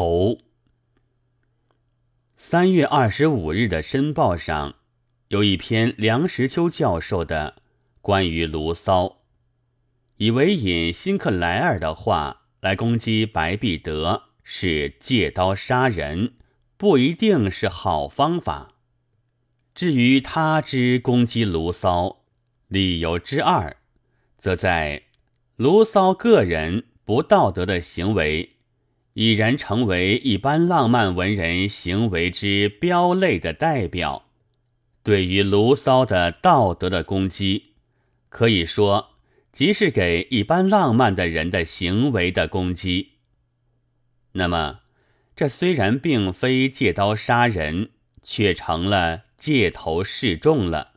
头。三月二十五日的《申报》上有一篇梁实秋教授的关于卢骚，以为引辛克莱尔的话来攻击白璧德是借刀杀人，不一定是好方法。至于他之攻击卢骚，理由之二，则在卢骚个人不道德的行为。已然成为一般浪漫文人行为之标类的代表。对于卢骚的道德的攻击，可以说即是给一般浪漫的人的行为的攻击。那么，这虽然并非借刀杀人，却成了借头示众了。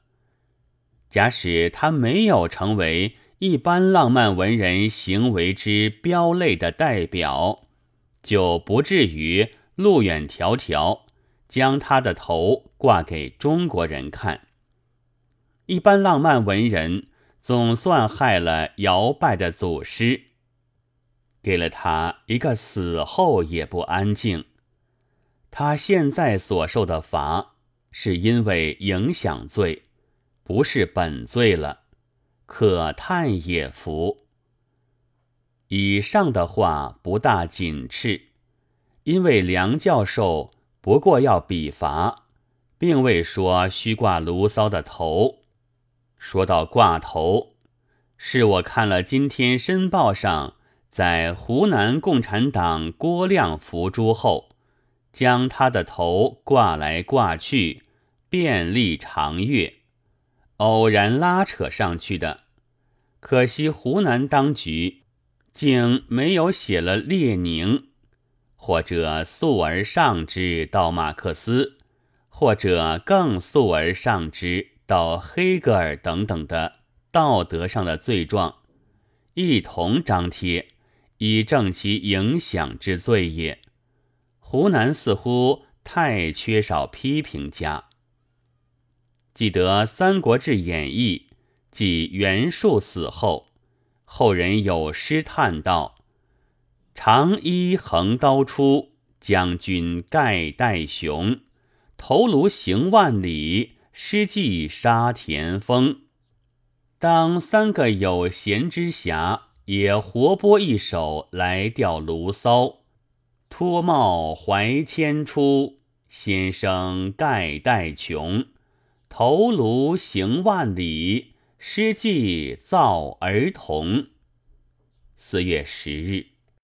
假使他没有成为一般浪漫文人行为之标类的代表，就不至于路远迢迢将他的头挂给中国人看。一般浪漫文人总算害了摇拜的祖师，给了他一个死后也不安静。他现在所受的罚，是因为影响罪，不是本罪了，可叹也服。以上的话不大紧斥，因为梁教授不过要比罚，并未说须挂卢骚的头。说到挂头，是我看了今天《申报》上在湖南共产党郭亮伏诛后，将他的头挂来挂去，遍历长月，偶然拉扯上去的。可惜湖南当局。竟没有写了列宁，或者素而上之到马克思，或者更素而上之到黑格尔等等的道德上的罪状，一同张贴，以证其影响之罪也。湖南似乎太缺少批评家。记得《三国志演义》即袁术死后。后人有诗叹道：“长衣横刀出，将军盖代雄。头颅行万里，诗迹杀田丰。”当三个有闲之侠也活拨一首来吊卢骚：“脱帽怀千出，先生盖代穷。头颅行万里。”诗记造儿童。四月十日。